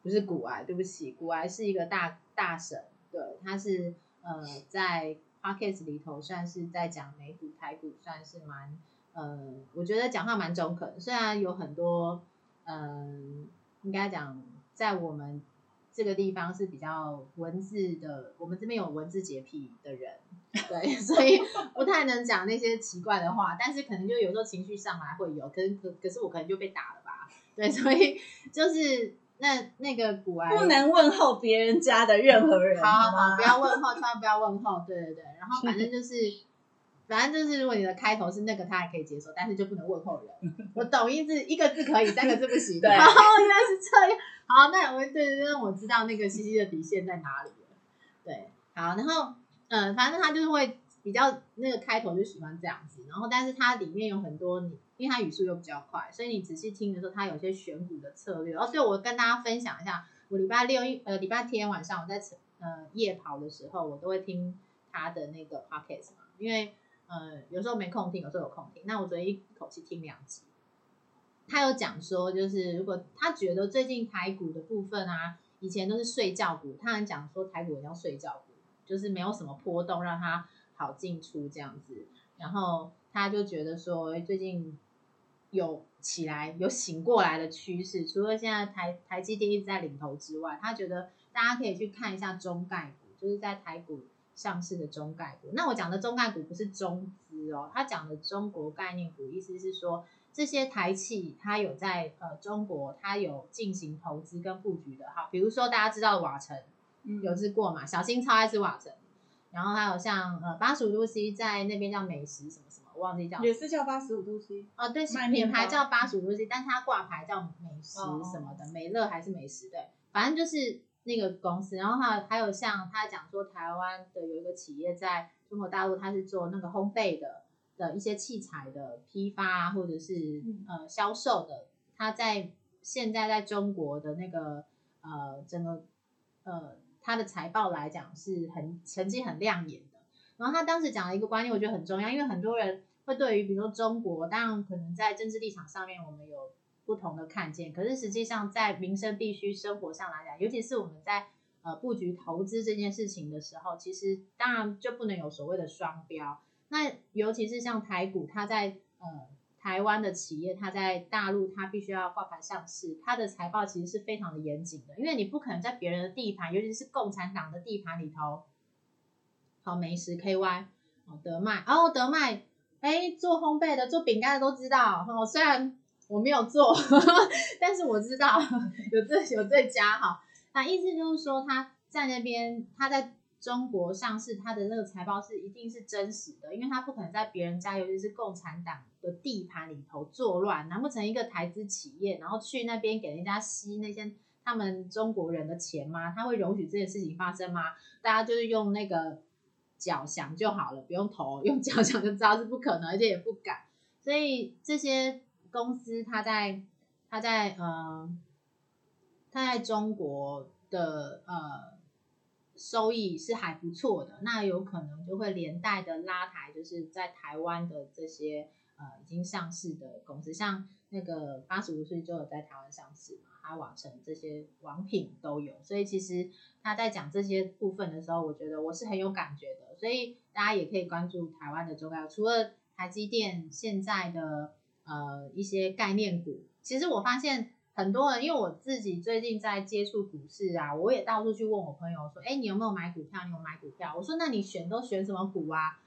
不是股癌，对不起，股癌是一个大大神，对，他是呃在 podcast 里头算是在讲美股台股，算是蛮呃，我觉得讲话蛮中肯，虽然有很多嗯、应该讲在我们这个地方是比较文字的，我们这边有文字洁癖的人，对，所以不太能讲那些奇怪的话，但是可能就有时候情绪上来会有，可是可可是我可能就被打了吧，对，所以就是那那个古癌不能问候别人家的任何人，好好好，不要问候，千万不要问候，对对对，然后反正就是。反正就是，如果你的开头是那个，他还可以接受，但是就不能问候人。我懂一字一个字可以，三个字不行。对哦，原来是这样。好，那我对对对，我知道那个西西的底线在哪里了。对，好，然后嗯、呃反正他就是会比较那个开头就喜欢这样子，然后但是它里面有很多你，因为它语速又比较快，所以你仔细听的时候，它有些选股的策略。哦，对，我跟大家分享一下，我礼拜六一呃礼拜天晚上我在呃夜跑的时候，我都会听他的那个 podcast 嘛，因为呃有时候没空听，有时候有空听。那我昨天一口气听两集，他有讲说，就是如果他觉得最近台股的部分啊，以前都是睡觉股，他很讲说台股也要睡觉股，就是没有什么波动，让它好进出这样子。然后他就觉得说，最近有起来有醒过来的趋势，除了现在台台积电一直在领头之外，他觉得大家可以去看一下中概股，就是在台股上市的中概股。那我讲的中概股不是中资哦，他讲的中国概念股，意思是说这些台企它有在呃中国，它有进行投资跟布局的哈，比如说大家知道的瓦城，嗯有吃过嘛？小新超爱吃瓦城，然后还有像呃八十五度 C 在那边叫美食什么什么，我忘记叫也是叫八十五度 C，哦，对，品牌叫八十五度 C，但是它挂牌叫美食哦什么的，美乐还是美食对，反正就是那个公司。然后还有还有像他讲说，台湾的有一个企业在中国大陆，它是做那个烘焙的的一些器材的批发啊，或者是嗯呃销售的，它在现在在中国的那个呃整个呃它的财报来讲是很成绩很亮眼的。然后他当时讲了一个观念，我觉得很重要，因为很多人会对于比如说中国，当然可能在政治立场上面我们有不同的看见，可是实际上在民生必须生活上来讲，尤其是我们在呃布局投资这件事情的时候，其实当然就不能有所谓的双标。那尤其是像台股，它在呃台湾的企业，它在大陆它必须要挂牌上市，它的财报其实是非常的严谨的，因为你不可能在别人的地盘，尤其是共产党的地盘里头，好美食 KY 哦德麦哦德麦，哎做烘焙的做饼干的都知道哦，虽然我没有做，但是我知道有这有这家哈，那意思就是说他在那边他在中国上市，他的那个财报是一定是真实的，因为他不可能在别人家，尤其是共产党的地盘里头作乱，难不成一个台资企业，然后去那边给人家吸那些他们中国人的钱吗？他会容许这件事情发生吗？大家就是用那个脚想就好了，不用头，用脚想就知道是不可能，而且也不敢。所以这些公司，它在它在呃，它在中国的呃收益是还不错的，那有可能就会连带的拉抬，就是在台湾的这些呃已经上市的公司，像那个八十五岁就有在台湾上市嘛，还有瓦城这些王品都有，所以其实他在讲这些部分的时候，我觉得我是很有感觉的，所以大家也可以关注台湾的中概股，除了台积电现在的呃一些概念股，其实我发现很多人，因为我自己最近在接触股市啊，我也到处去问我朋友说，哎，你有没有买股票？你有买股票？我说那你选都选什么股啊？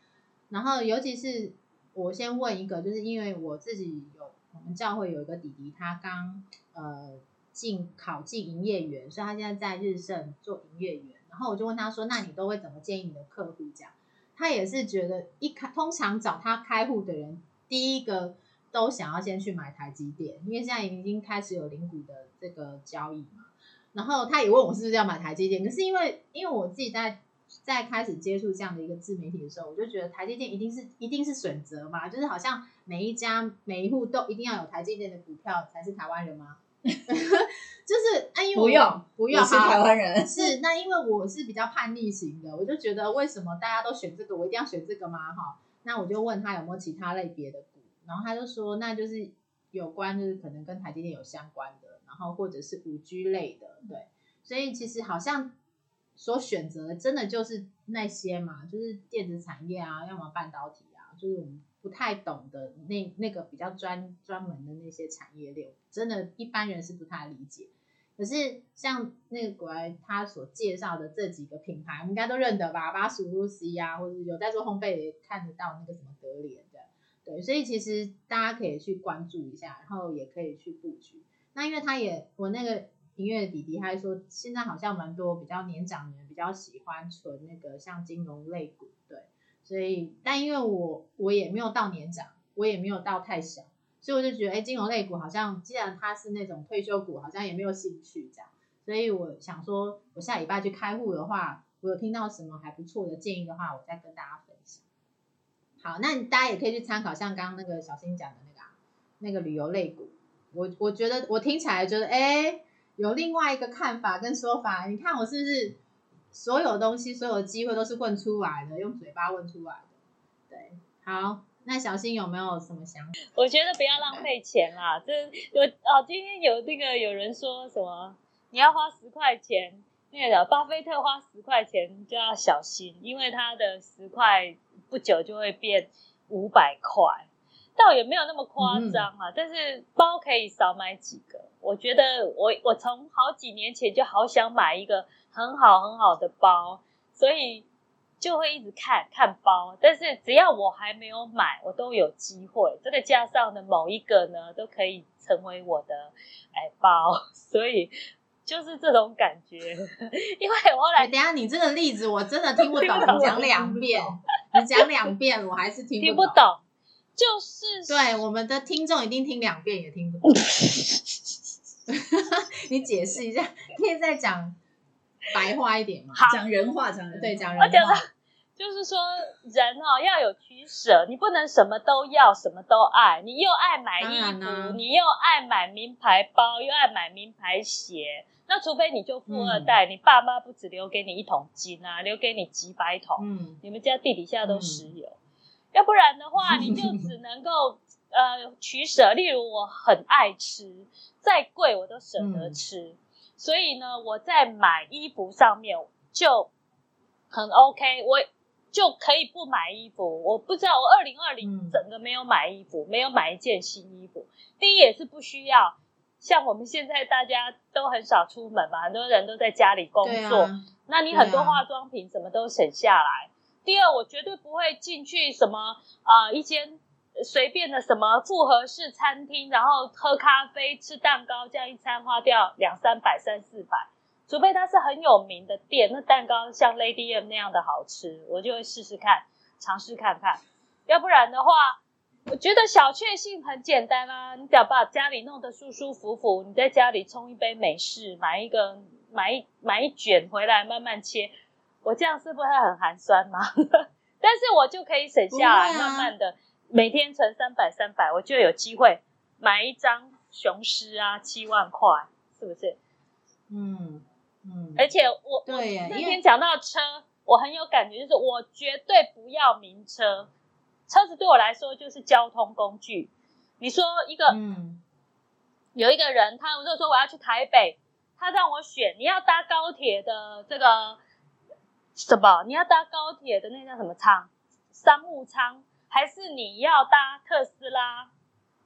然后尤其是我先问一个，就是因为我自己有我们教会有一个弟弟，他刚呃进考进营业员，所以他现在在日盛做营业员。然后我就问他说，那你都会怎么建议你的客户这样？他也是觉得一开通常找他开户的人，第一个都想要先去买台积电，因为现在已经开始有零股的这个交易嘛。然后他也问我是不是要买台积电，可是因为因为我自己在在开始接触这样的一个自媒体的时候，我就觉得台积电一定是一定是选择嘛，就是好像每一家每一户都一定要有台积电的股票才是台湾人吗？就是啊，因为我不用不用我是台湾人，是，那因为我是比较叛逆型的，我就觉得为什么大家都选这个，我一定要选这个吗？哈，那我就问他有没有其他类别的股，然后他就说那就是有关，就是可能跟台积电有相关的，然后或者是五 G 类的，对，所以其实好像所选择的真的就是那些嘛，就是电子产业啊，要么半导体啊，就是我们不太懂的那那个比较专专门的那些产业链，真的一般人是不太理解。可是像那个国外他所介绍的这几个品牌，我们应该都认得吧？巴蜀露西啊，或者有在做烘焙也看得到那个什么德联的，对，所以其实大家可以去关注一下，然后也可以去布局。那因为他也我那个音乐弟弟，他还说现在好像蛮多比较年长的人比较喜欢存那个像金融类股，所以但因为我我也没有到年长，我也没有到太小。所以我就觉得，哎，金融类股好像，既然它是那种退休股，好像也没有兴趣这样。所以我想说，我下礼拜去开户的话，我有听到什么还不错的建议的话，我再跟大家分享。好，那大家也可以去参考，像刚刚那个小新讲的那个那个旅游类股，我我觉得我听起来觉得，哎，有另外一个看法跟说法。你看我是不是所有东西、所有机会都是问出来的，用嘴巴问出来的？对，好。那小新有没有什么想法？我觉得不要浪费钱啦。这我哦，今天有那个有人说什么，你要花十块钱，那个巴菲特花十块钱就要小心，因为他的十块不久就会变五百块。倒也没有那么夸张啊，但是包可以少买几个。我觉得我我从好几年前就好想买一个很好很好的包，所以。就会一直看看包，但是只要我还没有买，我都有机会。这个架上的某一个呢，都可以成为我的哎包，所以就是这种感觉。因为我来，等下你这个例子我真的听不懂，你讲两遍，你讲两遍，我还是听听不懂。就是对我们的听众一定听两遍也听不懂。你解释一下，可以再讲白话一点吗？讲人话，讲人对讲人话。就是说，人哦要有取舍，你不能什么都要，什么都爱。你又爱买衣服，你又爱买名牌包，又爱买名牌鞋。那除非你就富二代，你爸妈不只留给你一桶金啊，留给你几百桶。嗯，你们家地底下都石油，要不然的话，你就只能够呃取舍。例如，我很爱吃，再贵我都舍得吃。所以呢，我在买衣服上面就很 OK。我。就可以不买衣服，我不知道我二零二零整个没有买衣服，没有买一件新衣服。第一也是不需要，像我们现在大家都很少出门嘛，很多人都在家里工作，那你很多化妆品什么都省下来。第二，我绝对不会进去什么啊一间随便的什么复合式餐厅，然后喝咖啡、吃蛋糕，这样一餐花掉两三百、三四百。除非它是很有名的店，那蛋糕像 Lady M 那样的好吃，我就会试试看，尝试看看。要不然的话，我觉得小确幸很简单啊，你只要把家里弄得舒舒服服，你在家里冲一杯美式，买一个买一买一卷回来慢慢切，我这样是不是很寒酸吗？但是我就可以省下来，慢慢的每天存三百三百，我就有机会买一张雄狮啊，七万块，是不是？嗯。嗯，而且我我那天讲到车，我很有感觉，就是我绝对不要名车，车子对我来说就是交通工具。你说一个，嗯，有一个人，他如果说我要去台北，他让我选，你要搭高铁的这个什么？你要搭高铁的那叫什么舱？商务舱，还是你要搭特斯拉？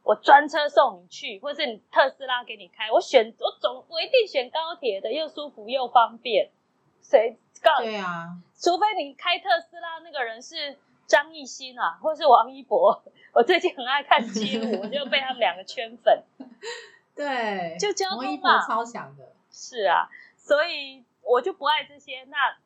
我专车送你去，或是你特斯拉给你开，我选我总我一定选高铁的，又舒服又方便。谁告？对啊，除非你开特斯拉那个人是张艺兴啊，或是王一博。我最近很爱看街舞，我就被他们两个圈粉。对，就交通嘛，超强的。是啊，所以我就不爱这些。那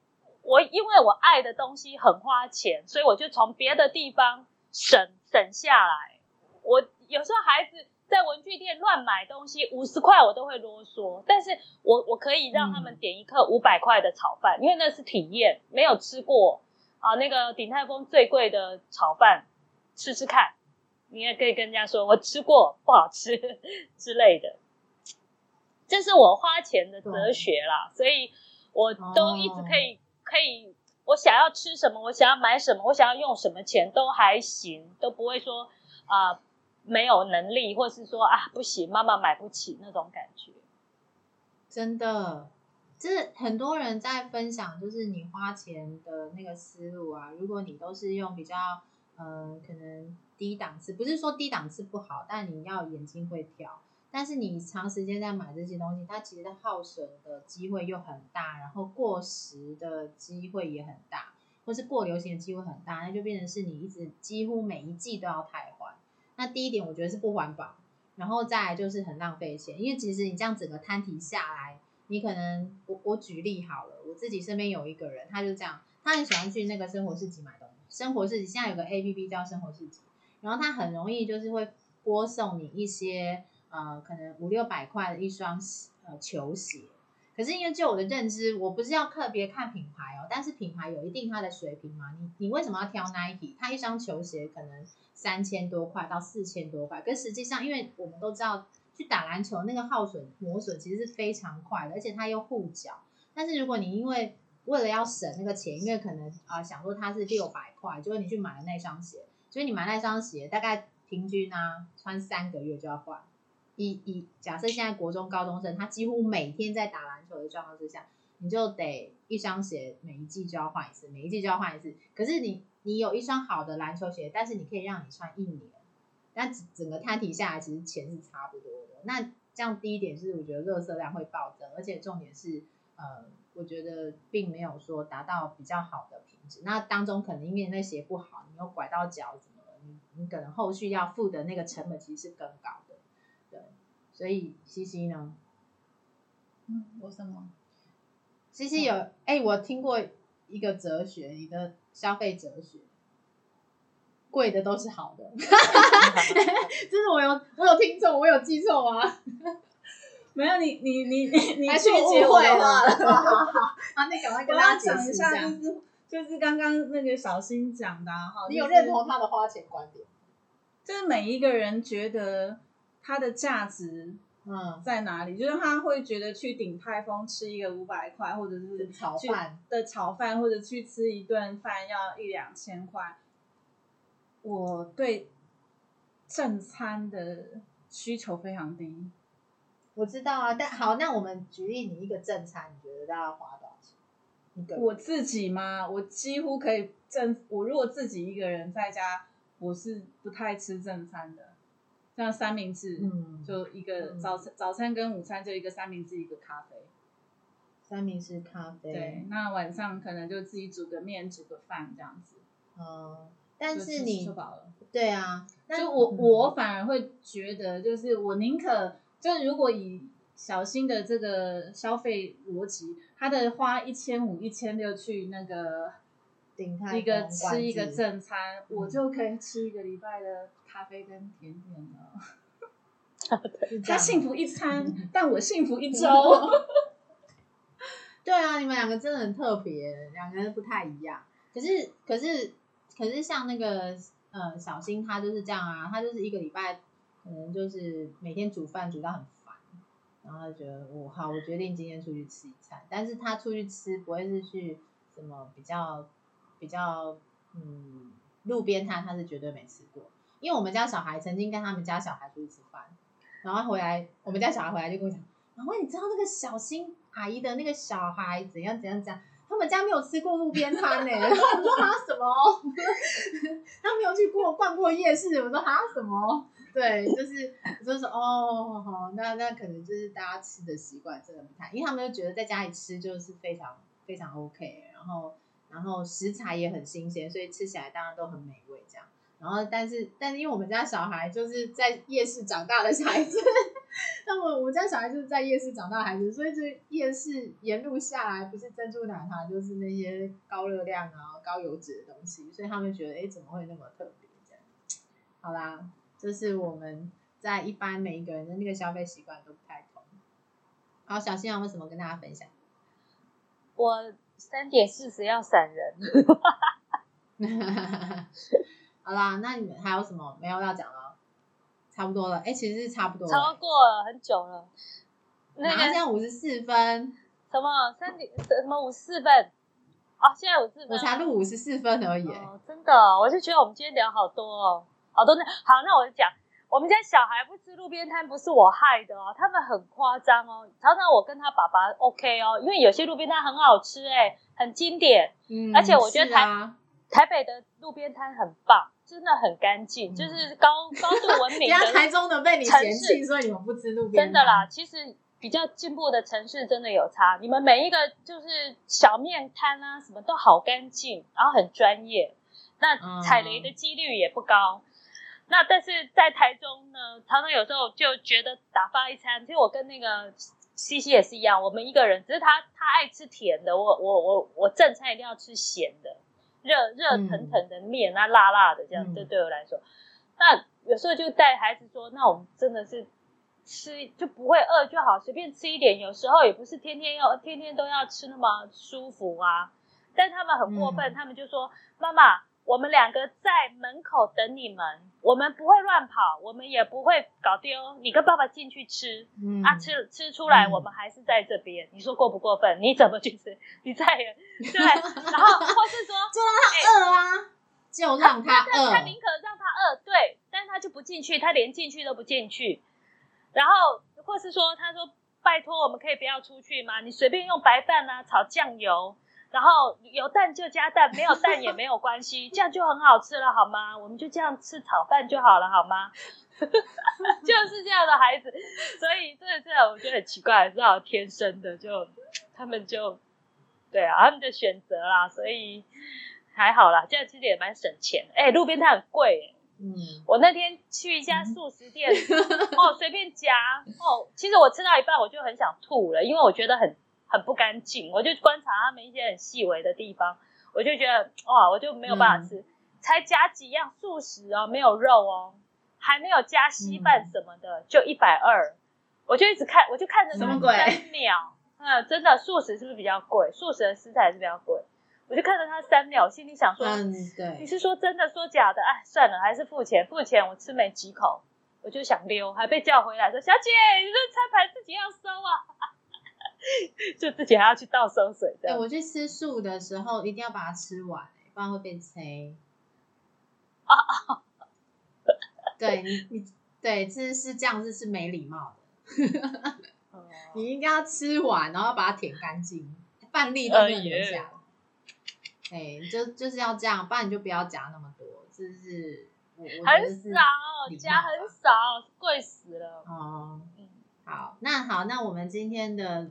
我因为我爱的东西很花钱，所以我就从别的地方省省下来。我有时候孩子在文具店乱买东西，五十块我都会啰嗦，但是我我可以让他们点一克五百块的炒饭，因为那是体验，没有吃过。啊，那个鼎泰丰最贵的炒饭，吃吃看，你也可以跟人家说我吃过不好吃 之类的，这是我花钱的哲学啦，所以我都一直可以可以，我想要吃什么，我想要买什么，我想要用什么钱都还行，都不会说啊。没有能力，或是说啊不行，妈妈买不起那种感觉，真的，就是很多人在分享，就是你花钱的那个思路啊。如果你都是用比较，嗯，可能低档次，不是说低档次不好，但你要眼睛会挑。但是你长时间在买这些东西，它其实耗损的机会又很大，然后过时的机会也很大，或是过流行的机会很大，那就变成是你一直几乎每一季都要汰换。那第一点，我觉得是不环保，然后再来就是很浪费钱，因为其实你这样整个摊提下来，你可能我我举例好了，我自己身边有一个人，他就这样，他很喜欢去那个生活市集买东西，生活市集现在有个 A P P 叫生活市集，然后他很容易就是会播送你一些。呃，可能五六百块的一双呃球鞋，可是因为就我的认知，我不是要特别看品牌哦，但是品牌有一定它的水平嘛。你你为什么要挑 Nike？它一双球鞋可能三千多块到四千多块，跟实际上，因为我们都知道去打篮球那个耗损磨损其实是非常快的，而且它又护脚。但是如果你因为为了要省那个钱，因为可能啊想说它是六百块，结果你去买了那双鞋，所以你买那双鞋大概平均呢穿三个月就要换。以以假设现在国中高中生，他几乎每天在打篮球的状况之下，你就得一双鞋每一季就要换一次，每一季就要换一次。可是你你有一双好的篮球鞋，但是你可以让你穿一年，那整个摊体下来，其实钱是差不多的。那这样第一点是我觉得热色量会暴增，而且重点是呃，我觉得并没有说达到比较好的品质。那当中可能因为那鞋不好，你又拐到脚怎么了，你你可能后续要付的那个成本其实是更高。所以西西呢？嗯，我什么？西西有哎，我听过一个哲学，你的消费哲学，贵的都是好的。这是我有我有听错，我有记错吗？没有，你你你你你去误会了。啊，你赶快跟大家讲一下，就是就是刚刚那个小新讲的哈，你有认同他的花钱观点？就是每一个人觉得。它的价值嗯在哪里？就是他会觉得去顶泰丰吃一个五百块，或者是炒饭的炒饭，或者去吃一顿饭要一两千块。我对正餐的需求非常低。我知道啊，但好，那我们举例，你一个正餐，你觉得大概花多少钱？我自己吗？我几乎可以正。我如果自己一个人在家，我是不太吃正餐的。像三明治，嗯，就一个早餐，早餐跟午餐就一个三明治，一个咖啡。三明治咖啡。对，那晚上可能就自己煮个面，煮个饭这样子。哦，但是你吃饱了。对啊，就我我反而会觉得，就是我宁可，就是如果以小新的这个消费逻辑，他的花一千五、一千六去那个。一个吃一个正餐，我就可以吃一个礼拜的咖啡跟甜点了。他幸福一餐，但我幸福一周。对啊，你们两个真的很特别，两个人不太一样。可是，可是，可是像那个呃小新，他就是这样啊，他就是一个礼拜可能就是每天煮饭煮到很烦，然后他觉得我好，我决定今天出去吃一餐。但是他出去吃不会是去什么比较。比较嗯，路边摊他是绝对没吃过，因为我们家小孩曾经跟他们家小孩出去吃饭，然后回来，我们家小孩回来就跟我讲，然后你知道那个小新阿姨的那个小孩怎样怎样怎样，他们家没有吃过路边摊呢，然 后我说啊什么？他没有去过逛过夜市，我说啊什么？对，就是就是哦，好，那那可能就是大家吃的习惯真的不太，因为他们就觉得在家里吃就是非常非常 OK，然后。然后食材也很新鲜，所以吃起来当然都很美味。这样，然后但是但是因为我们家小孩就是在夜市长大的孩子，那么我们家小孩就是在夜市长大的孩子，所以这夜市沿路下来不是珍珠奶茶就是那些高热量啊、高油脂的东西，所以他们觉得哎怎么会那么特别？这样，好啦，这是我们在一般每一个人的那个消费习惯都不太同。好，小新有什么跟大家分享？我。三点四十要闪人，好啦，那你们还有什么没有要讲了？差不多了，哎，其实是差不多了，超过了很久了。那个现在五十四分，什么三点什么五十四分？哦，现在五十四分，我才录五十四分而已。真的，我就觉得我们今天聊好多哦，好多那好，那我就讲。我们家小孩不吃路边摊，不是我害的哦，他们很夸张哦。常常我跟他爸爸 OK 哦，因为有些路边摊很好吃，哎，很经典。嗯，而且我觉得台台北的路边摊很棒，真的很干净，嗯就是高高度文明人家的 台中的被你城嫌弃，市所以你们不吃路边真的啦，其实比较进步的城市真的有差。你们每一个就是小面摊啊，什么都好干净，然后很专业，那嗯踩雷的几率也不高。那但是在台中呢，常常有时候就觉得打发一餐，其实我跟那个西西也是一样，我们一个人，只是他他爱吃甜的，我我我我正餐一定要吃咸的，热热腾腾的面那，辣辣的这样，嗯这对我来说，那有时候就带孩子说，那我们真的是吃就不会饿就好，随便吃一点。有时候也不是天天要天天都要吃那么舒服啊。但他们很过分，嗯他们就说：“妈妈，我们两个在门口等你们，我们不会乱跑，我们也不会搞丢。你跟爸爸进去吃、嗯啊，吃吃出来，嗯我们还是在这边。你说过不过分？你怎么去吃？你在对，然后或是说。”就让他饿啊，就让他他他。宁可让他饿，对，但是他就不进去，他连进去都不进去。然后或是说，他说拜托，我们可以不要出去吗？你随便用白饭啊炒酱油，然后有蛋就加蛋，没有蛋也没有关系，这样就很好吃了，好吗？我们就这样吃炒饭就好了，好吗？就是这样的孩子，所以这这我觉得很奇怪，是好天生的，就他们就对啊，他们的选择啦，所以还好啦，这样其实也蛮省钱的。哎、路边摊很贵、欸，嗯，我那天去一家素食店，哦，随便夹哦，其实我吃到一半我就很想吐了，因为我觉得很很不干净，我就观察他们一些很细微的地方，我就觉得哇，我就没有办法吃，才夹几样素食哦，没有肉哦，还没有加稀饭什么的，就一百二，我就一直看，我就看着什么鬼三秒，嗯，真的素食是不是比较贵？素食的食材是比较贵，我就看着他三秒，心里想说。嗯，你，是说真的说假的？哎，算了，还是付钱。付钱我吃没几口，我就想溜，还被叫回来说：“小姐，你这餐盘自己要收啊！” 就自己还要去倒生水这哎，样。我去吃素的时候一定要把它吃完，不然会被催。对你，你对，这是这样子是没礼貌的。哦 你应该要吃完，然后把它舔干净，饭粒都不能留下来。哎，就就是要这样，不然你就不要夹那么多。这是我我觉得很是少，加很少，贵死了。哦。嗯，好，那好，那我们今天的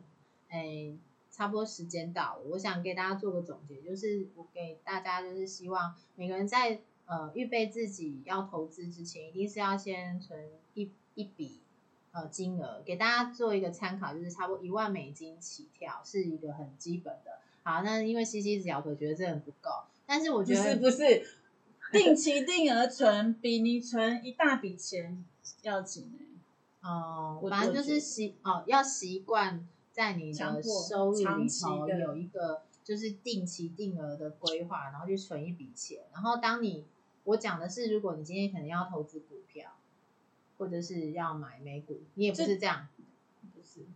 诶差不多时间到了，我想给大家做个总结，就是我给大家就是希望每个人在呃预备自己要投资之前，一定是要先存一一笔呃金额，给大家做一个参考，就是差不多一万美金起跳是一个很基本的。好，那因为西西一直摇头觉得这很不够，但是我觉得是不是，定期定额存比你存一大笔钱要紧欸哦，我反正就是习哦，要习惯在你的收入里头有一个就是定期定额的规划，然后去存一笔钱。然后当你我讲的是，如果你今天可能要投资股票，或者是要买美股，你也不是这样，不是。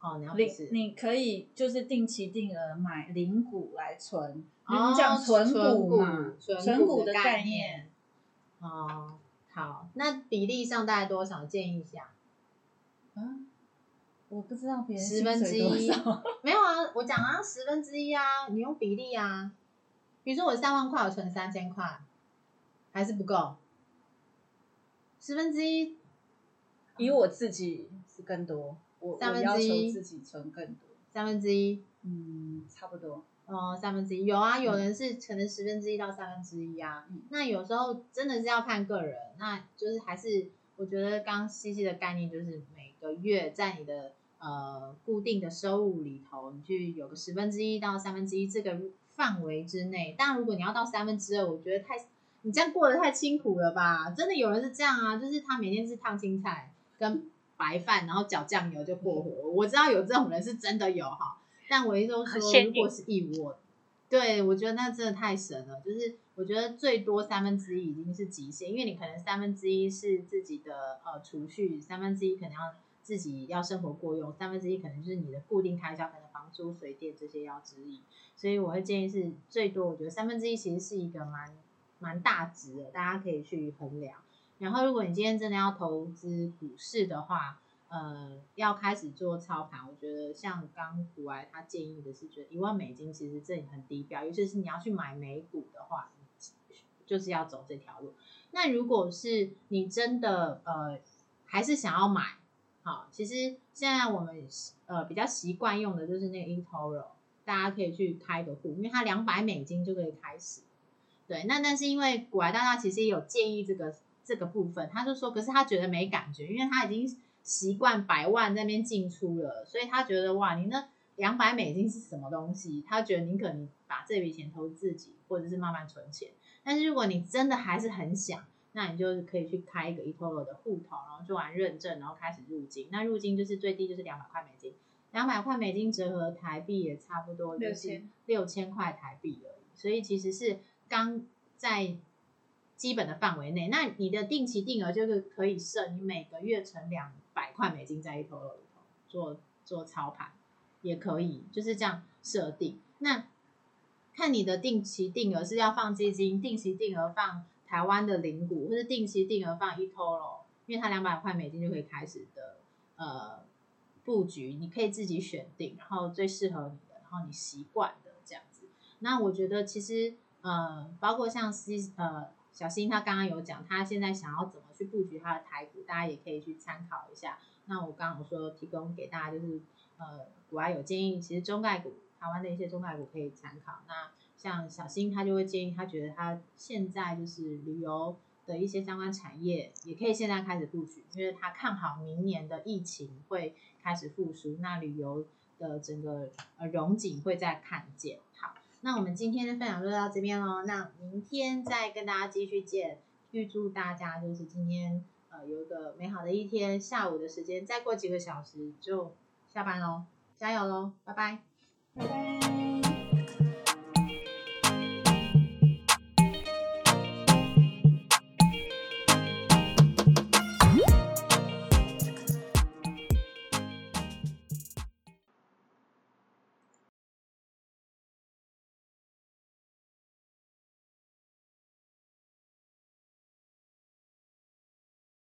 哦，你要不是，你可以就是定期定额买零股来存，哦你讲存存股嘛，存存股的概概念。哦，好，那比例上大概多少？建议一下。啊，我不知道别人十分之一没有啊，我讲啊，十分之一啊，你用比例啊。比如说我三万块，我存三千块，还是不够。十分之一，以我自己是更多，我三我要求分之一自己存更多，三分之一，嗯，差不多。哦，三分之一有啊，有人是可能十分之一到三分之一啊。嗯那有时候真的是要看个人，那就是还是我觉得刚西西的概念就是每个月在你的呃固定的收入里头，你去有个十分之一到三分之一这个范围之内。当然，如果你要到三分之二，我觉得太你这样过得太辛苦了吧？真的有人是这样啊，就是他每天是烫青菜跟白饭，然后搅酱油就过活。我知道有这种人是真的有哈，但我一直说，很限定如果是一窝，对我觉得那真的太神了。就是我觉得最多三分之一已经是极限，因为你可能三分之一是自己的呃储蓄，三分之一可能要自己要生活过用，三分之一可能就是你的固定开销，可能房租、水电这些要支应。所以我会建议是最多，我觉得三分之一其实是一个蛮蛮大值的，大家可以去衡量。然后，如果你今天真的要投资股市的话，呃，要开始做操盘，我觉得像刚古来他建议的是，觉得一万美金其实这里很低标，尤其是你要去买美股的话，就是要走这条路。那如果是你真的呃还是想要买，好，其实现在我们呃比较习惯用的就是那个 eToro，大家可以去开个户，因为它两百美金就可以开始。对，那但是因为古来大大其实也有建议这个这个部分，他就说，可是他觉得没感觉，因为他已经习惯百万那边进出了，所以他觉得哇，你那两百美金是什么东西？他觉得宁可你把这笔钱投自己，或者是慢慢存钱。但是如果你真的还是很想，那你就可以去开一个 eToro 的户头，然后做完认证，然后开始入金。那入金就是最低就是两百块美金，两百块美金折合台币也差不多就是六千块台币而已，所以其实是。刚在基本的范围内，那你的定期定额就是可以设，你每个月存两百块美金在 eToro 里头做做操盘，也可以就是这样设定。那看你的定期定额是要放基金，定期定额放台湾的零股，或者定期定额放 eToro，因为它两百块美金就可以开始的呃布局，你可以自己选定，然后最适合你的，然后你习惯的这样子。那我觉得其实。呃，包括像西呃小新他刚刚有讲，他现在想要怎么去布局他的台股，大家也可以去参考一下。那我刚刚说提供给大家就是呃，国外有建议，其实中概股，台湾的一些中概股可以参考。那像小新他就会建议，他觉得他现在就是旅游的一些相关产业，也可以现在开始布局，因为他看好明年的疫情会开始复苏，那旅游的整个呃融景会再看见。好。那我们今天的分享就到这边喽，那明天再跟大家继续见。预祝大家就是今天呃有一个美好的一天，下午的时间再过几个小时就下班喽，加油喽，拜拜，拜拜。